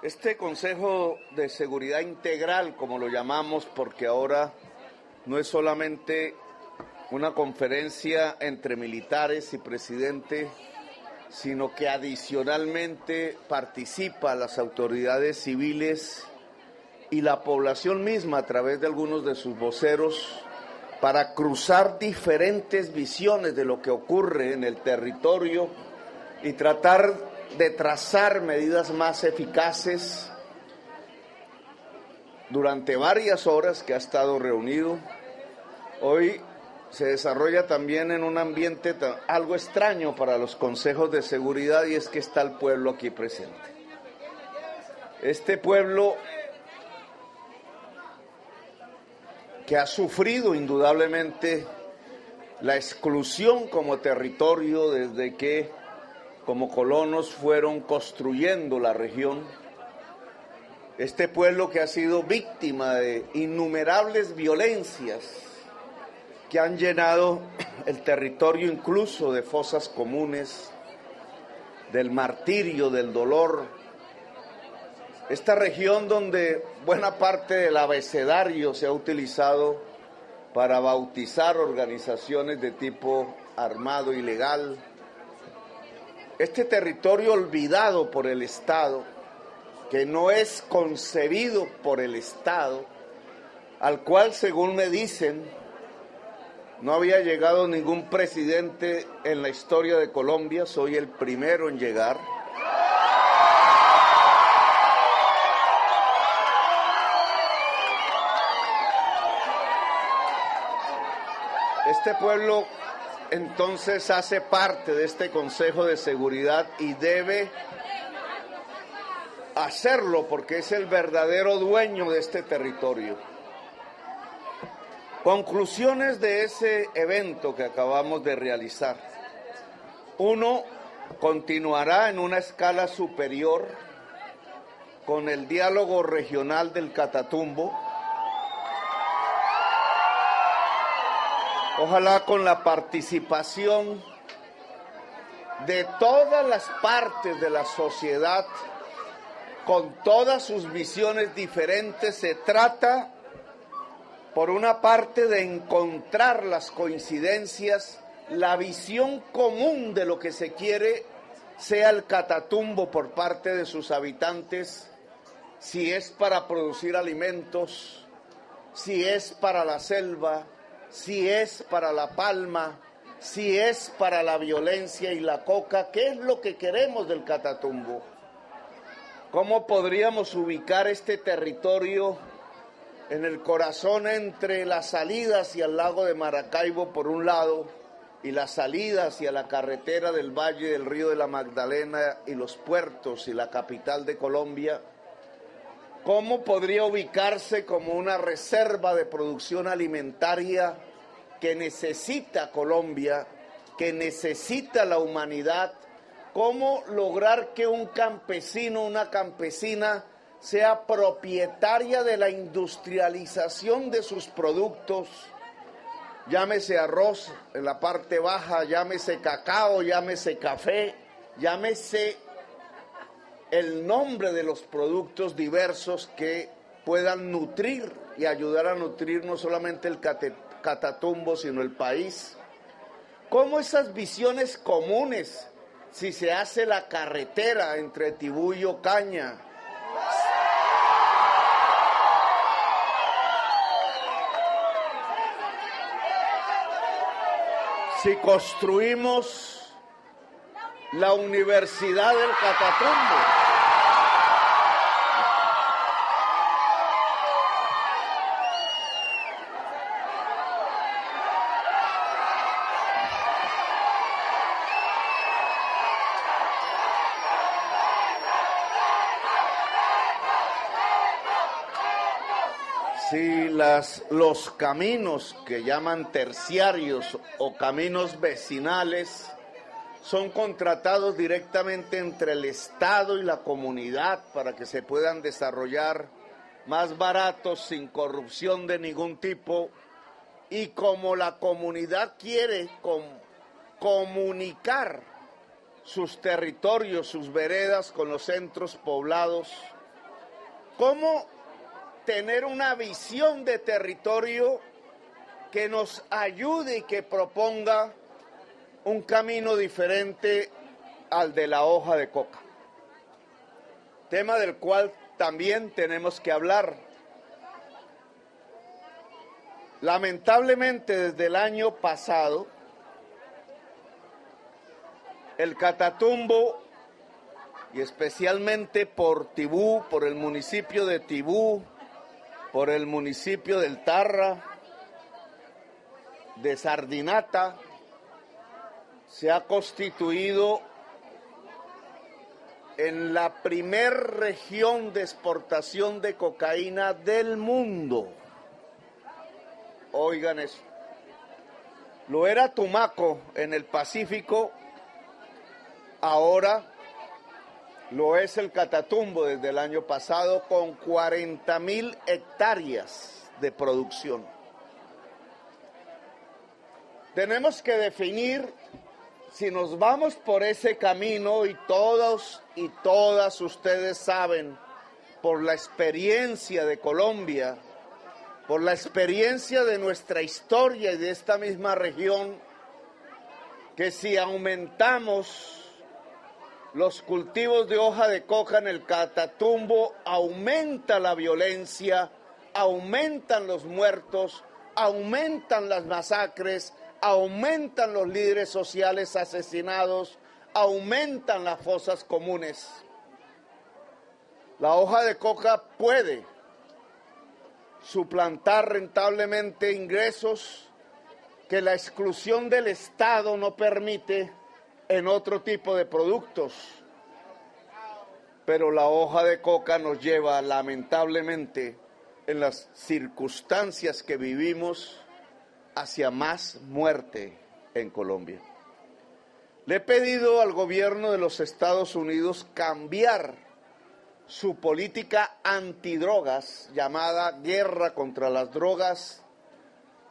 Este Consejo de Seguridad Integral, como lo llamamos, porque ahora no es solamente una conferencia entre militares y presidente, sino que adicionalmente participa las autoridades civiles y la población misma a través de algunos de sus voceros para cruzar diferentes visiones de lo que ocurre en el territorio y tratar de trazar medidas más eficaces durante varias horas que ha estado reunido. Hoy se desarrolla también en un ambiente algo extraño para los consejos de seguridad y es que está el pueblo aquí presente. Este pueblo que ha sufrido indudablemente la exclusión como territorio desde que como colonos fueron construyendo la región. Este pueblo que ha sido víctima de innumerables violencias que han llenado el territorio incluso de fosas comunes, del martirio, del dolor. Esta región donde buena parte del abecedario se ha utilizado para bautizar organizaciones de tipo armado ilegal, este territorio olvidado por el Estado, que no es concebido por el Estado, al cual, según me dicen, no había llegado ningún presidente en la historia de Colombia, soy el primero en llegar. Este pueblo entonces hace parte de este Consejo de Seguridad y debe hacerlo porque es el verdadero dueño de este territorio. Conclusiones de ese evento que acabamos de realizar. Uno, continuará en una escala superior con el diálogo regional del Catatumbo Ojalá con la participación de todas las partes de la sociedad, con todas sus visiones diferentes, se trata, por una parte, de encontrar las coincidencias, la visión común de lo que se quiere sea el catatumbo por parte de sus habitantes, si es para producir alimentos, si es para la selva, si es para la palma, si es para la violencia y la coca, ¿qué es lo que queremos del Catatumbo? ¿Cómo podríamos ubicar este territorio en el corazón entre las salidas hacia el lago de Maracaibo por un lado y las salidas hacia la carretera del Valle del Río de la Magdalena y los puertos y la capital de Colombia? ¿Cómo podría ubicarse como una reserva de producción alimentaria que necesita Colombia, que necesita la humanidad? ¿Cómo lograr que un campesino, una campesina, sea propietaria de la industrialización de sus productos? Llámese arroz en la parte baja, llámese cacao, llámese café, llámese el nombre de los productos diversos que puedan nutrir y ayudar a nutrir no solamente el catatumbo, sino el país. ¿Cómo esas visiones comunes, si se hace la carretera entre Tibú y Ocaña, si construimos la Universidad del Catatumbo. Si las, los caminos que llaman terciarios o caminos vecinales son contratados directamente entre el Estado y la comunidad para que se puedan desarrollar más baratos, sin corrupción de ningún tipo. Y como la comunidad quiere comunicar sus territorios, sus veredas con los centros poblados, cómo tener una visión de territorio que nos ayude y que proponga un camino diferente al de la hoja de coca. Tema del cual también tenemos que hablar. Lamentablemente desde el año pasado, el Catatumbo, y especialmente por Tibú, por el municipio de Tibú, por el municipio del Tarra, de Sardinata, se ha constituido en la primer región de exportación de cocaína del mundo. Oigan eso. Lo era Tumaco en el Pacífico, ahora lo es el Catatumbo desde el año pasado con 40 mil hectáreas de producción. Tenemos que definir si nos vamos por ese camino y todos y todas ustedes saben por la experiencia de Colombia, por la experiencia de nuestra historia y de esta misma región, que si aumentamos los cultivos de hoja de coca en el Catatumbo, aumenta la violencia, aumentan los muertos, aumentan las masacres, aumentan los líderes sociales asesinados, aumentan las fosas comunes. La hoja de coca puede suplantar rentablemente ingresos que la exclusión del Estado no permite en otro tipo de productos. Pero la hoja de coca nos lleva lamentablemente en las circunstancias que vivimos hacia más muerte en Colombia. Le he pedido al gobierno de los Estados Unidos cambiar su política antidrogas llamada guerra contra las drogas,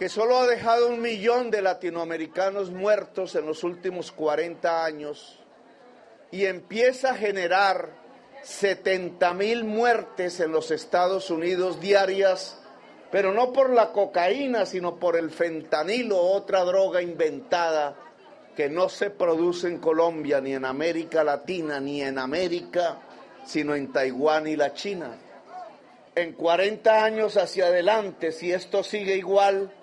que solo ha dejado un millón de latinoamericanos muertos en los últimos 40 años y empieza a generar 70 mil muertes en los Estados Unidos diarias pero no por la cocaína, sino por el fentanilo, otra droga inventada que no se produce en Colombia, ni en América Latina, ni en América, sino en Taiwán y la China. En 40 años hacia adelante, si esto sigue igual,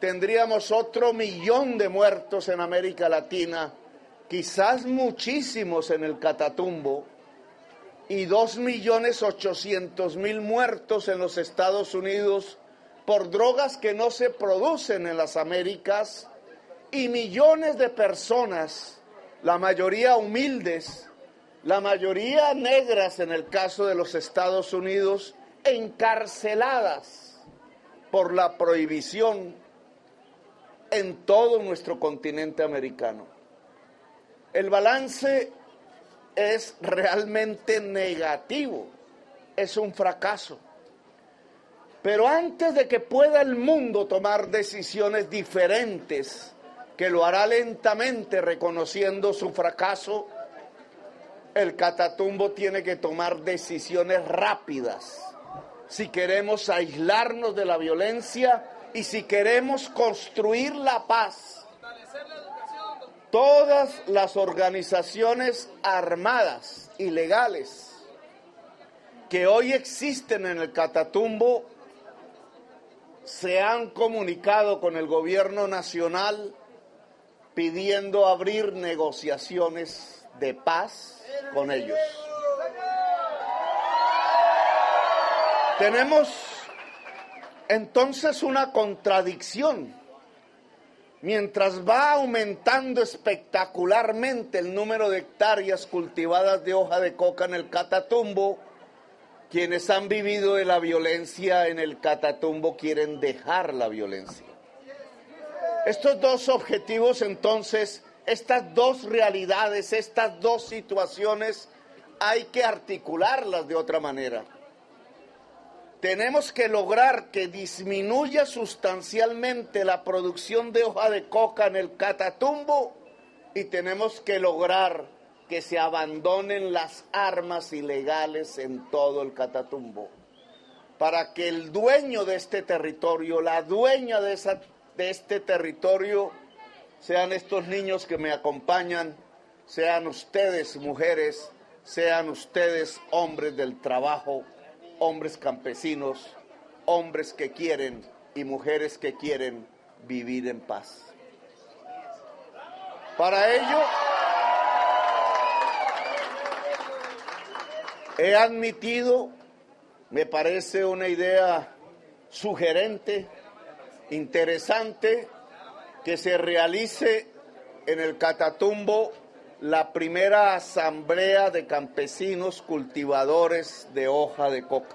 tendríamos otro millón de muertos en América Latina, quizás muchísimos en el Catatumbo, y dos millones ochocientos mil muertos en los Estados Unidos por drogas que no se producen en las Américas y millones de personas, la mayoría humildes, la mayoría negras en el caso de los Estados Unidos, encarceladas por la prohibición en todo nuestro continente americano. El balance es realmente negativo, es un fracaso. Pero antes de que pueda el mundo tomar decisiones diferentes, que lo hará lentamente reconociendo su fracaso, el catatumbo tiene que tomar decisiones rápidas si queremos aislarnos de la violencia y si queremos construir la paz todas las organizaciones armadas y legales que hoy existen en el Catatumbo se han comunicado con el gobierno nacional pidiendo abrir negociaciones de paz con ellos. Tenemos entonces una contradicción Mientras va aumentando espectacularmente el número de hectáreas cultivadas de hoja de coca en el Catatumbo, quienes han vivido de la violencia en el Catatumbo quieren dejar la violencia. Estos dos objetivos entonces, estas dos realidades, estas dos situaciones, hay que articularlas de otra manera tenemos que lograr que disminuya sustancialmente la producción de hoja de coca en el Catatumbo y tenemos que lograr que se abandonen las armas ilegales en todo el Catatumbo, para que el dueño de este territorio, la dueña de, esa, de este territorio, sean estos niños que me acompañan, sean ustedes mujeres, sean ustedes hombres del trabajo, hombres campesinos, hombres que quieren y mujeres que quieren vivir en paz. Para ello, he admitido, me parece una idea sugerente, interesante, que se realice en el Catatumbo la primera asamblea de campesinos cultivadores de hoja de coca.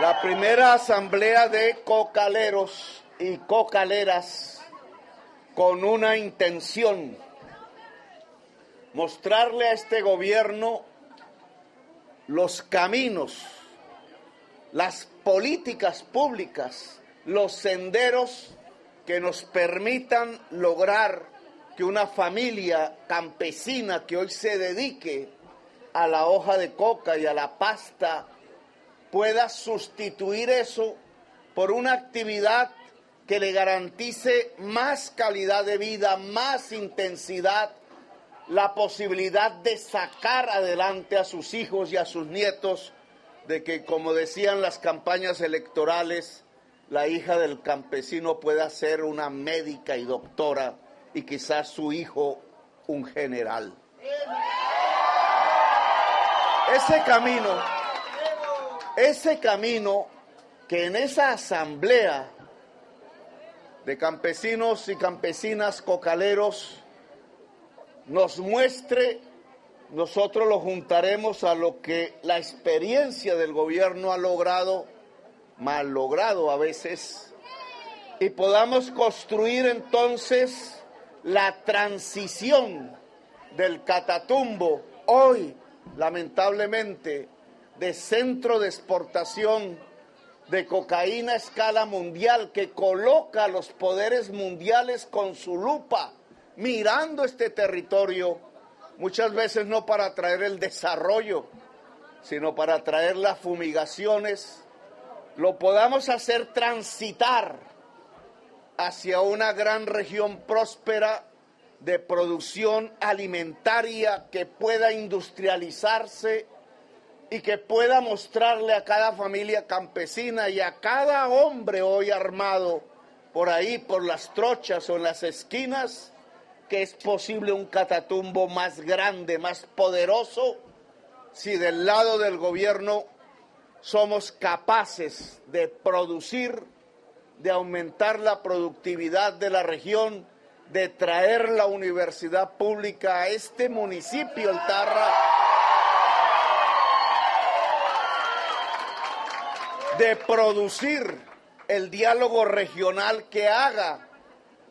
La primera asamblea de cocaleros y cocaleras con una intención, mostrarle a este gobierno los caminos, las políticas públicas, los senderos que nos permitan lograr que una familia campesina que hoy se dedique a la hoja de coca y a la pasta pueda sustituir eso por una actividad que le garantice más calidad de vida, más intensidad, la posibilidad de sacar adelante a sus hijos y a sus nietos, de que, como decían las campañas electorales, la hija del campesino pueda ser una médica y doctora y quizás su hijo un general. Ese camino, ese camino que en esa asamblea de campesinos y campesinas cocaleros nos muestre, nosotros lo juntaremos a lo que la experiencia del gobierno ha logrado, mal logrado a veces, y podamos construir entonces la transición del Catatumbo, hoy lamentablemente de centro de exportación de cocaína a escala mundial que coloca a los poderes mundiales con su lupa mirando este territorio, muchas veces no para traer el desarrollo, sino para traer las fumigaciones, lo podamos hacer transitar hacia una gran región próspera de producción alimentaria que pueda industrializarse y que pueda mostrarle a cada familia campesina y a cada hombre hoy armado por ahí, por las trochas o en las esquinas, que es posible un catatumbo más grande, más poderoso, si del lado del gobierno somos capaces de producir, de aumentar la productividad de la región, de traer la universidad pública a este municipio, el Tarra. De producir el diálogo regional que haga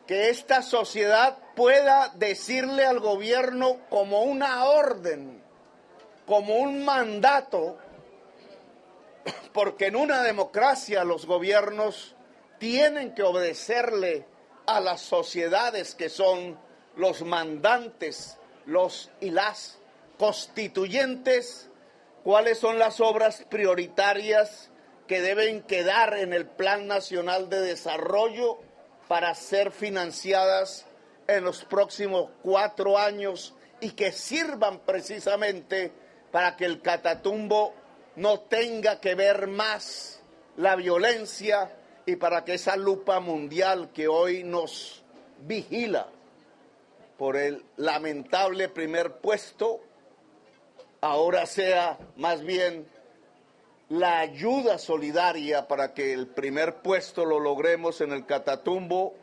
que esta sociedad pueda decirle al gobierno como una orden, como un mandato, porque en una democracia los gobiernos tienen que obedecerle a las sociedades que son los mandantes, los y las constituyentes, cuáles son las obras prioritarias que deben quedar en el Plan Nacional de Desarrollo para ser financiadas en los próximos cuatro años y que sirvan precisamente para que el Catatumbo no tenga que ver más la violencia y para que esa lupa mundial que hoy nos vigila por el lamentable primer puesto, ahora sea más bien la ayuda solidaria para que el primer puesto lo logremos en el Catatumbo,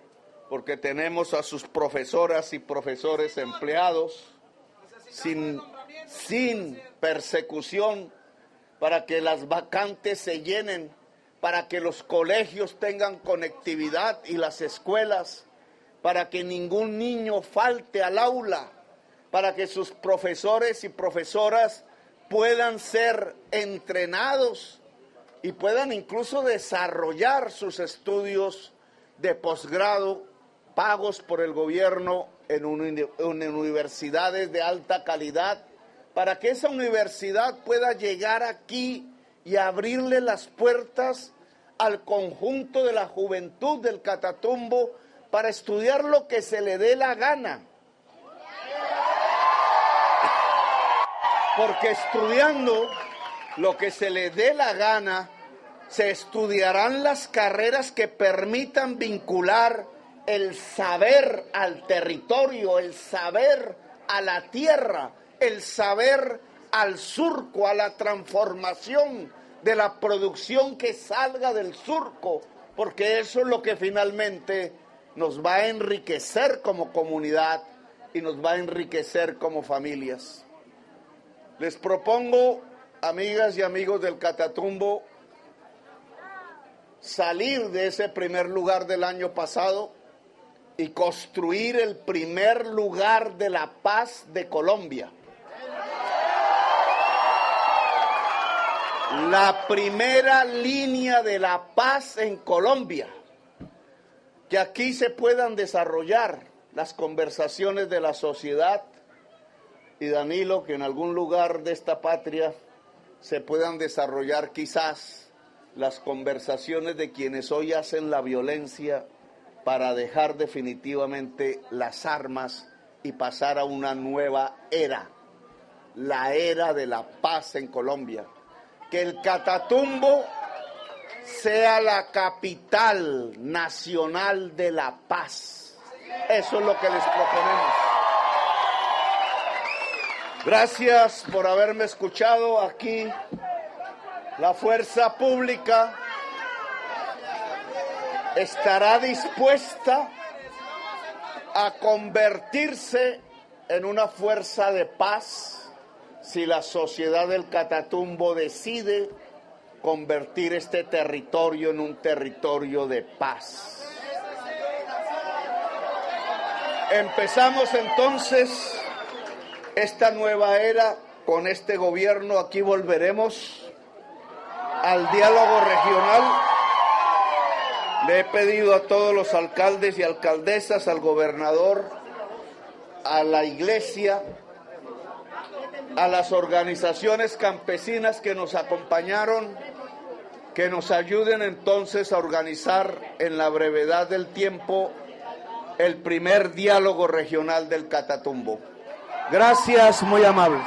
porque tenemos a sus profesoras y profesores empleados sin, sin persecución, para que las vacantes se llenen, para que los colegios tengan conectividad y las escuelas, para que ningún niño falte al aula, para que sus profesores y profesoras puedan ser entrenados y puedan incluso desarrollar sus estudios de posgrado pagos por el gobierno en, universidades de alta calidad, para que esa universidad pueda llegar aquí y abrirle las puertas al conjunto de la juventud del Catatumbo para estudiar lo que se le dé la gana. Porque estudiando lo que se le dé la gana, se estudiarán las carreras que permitan vincular el saber al territorio, el saber a la tierra, el saber al surco, a la transformación de la producción que salga del surco, porque eso es lo que finalmente nos va a enriquecer como comunidad y nos va a enriquecer como familias. Les propongo, amigas y amigos del Catatumbo, salir de ese primer lugar del año pasado y construir el primer lugar de la paz de Colombia. La primera línea de la paz en Colombia. Que aquí se puedan desarrollar las conversaciones de la sociedad y Danilo, que en algún lugar de esta patria se puedan desarrollar quizás las conversaciones de quienes hoy hacen la violencia para dejar definitivamente las armas y pasar a una nueva era, la era de la paz en Colombia. Que el Catatumbo sea la capital nacional de la paz. Eso es lo que les proponemos. Gracias por haberme escuchado aquí. La fuerza pública estará dispuesta a convertirse en una fuerza de paz si la sociedad del Catatumbo decide convertir este territorio en un territorio de paz. Empezamos entonces esta nueva era con este gobierno, aquí volveremos al diálogo regional le he pedido a todos los alcaldes y alcaldesas, al gobernador, a la iglesia, a las organizaciones campesinas que nos acompañaron, que nos ayuden entonces a organizar en la brevedad del tiempo el primer diálogo regional del Catatumbo. Gracias, muy amables.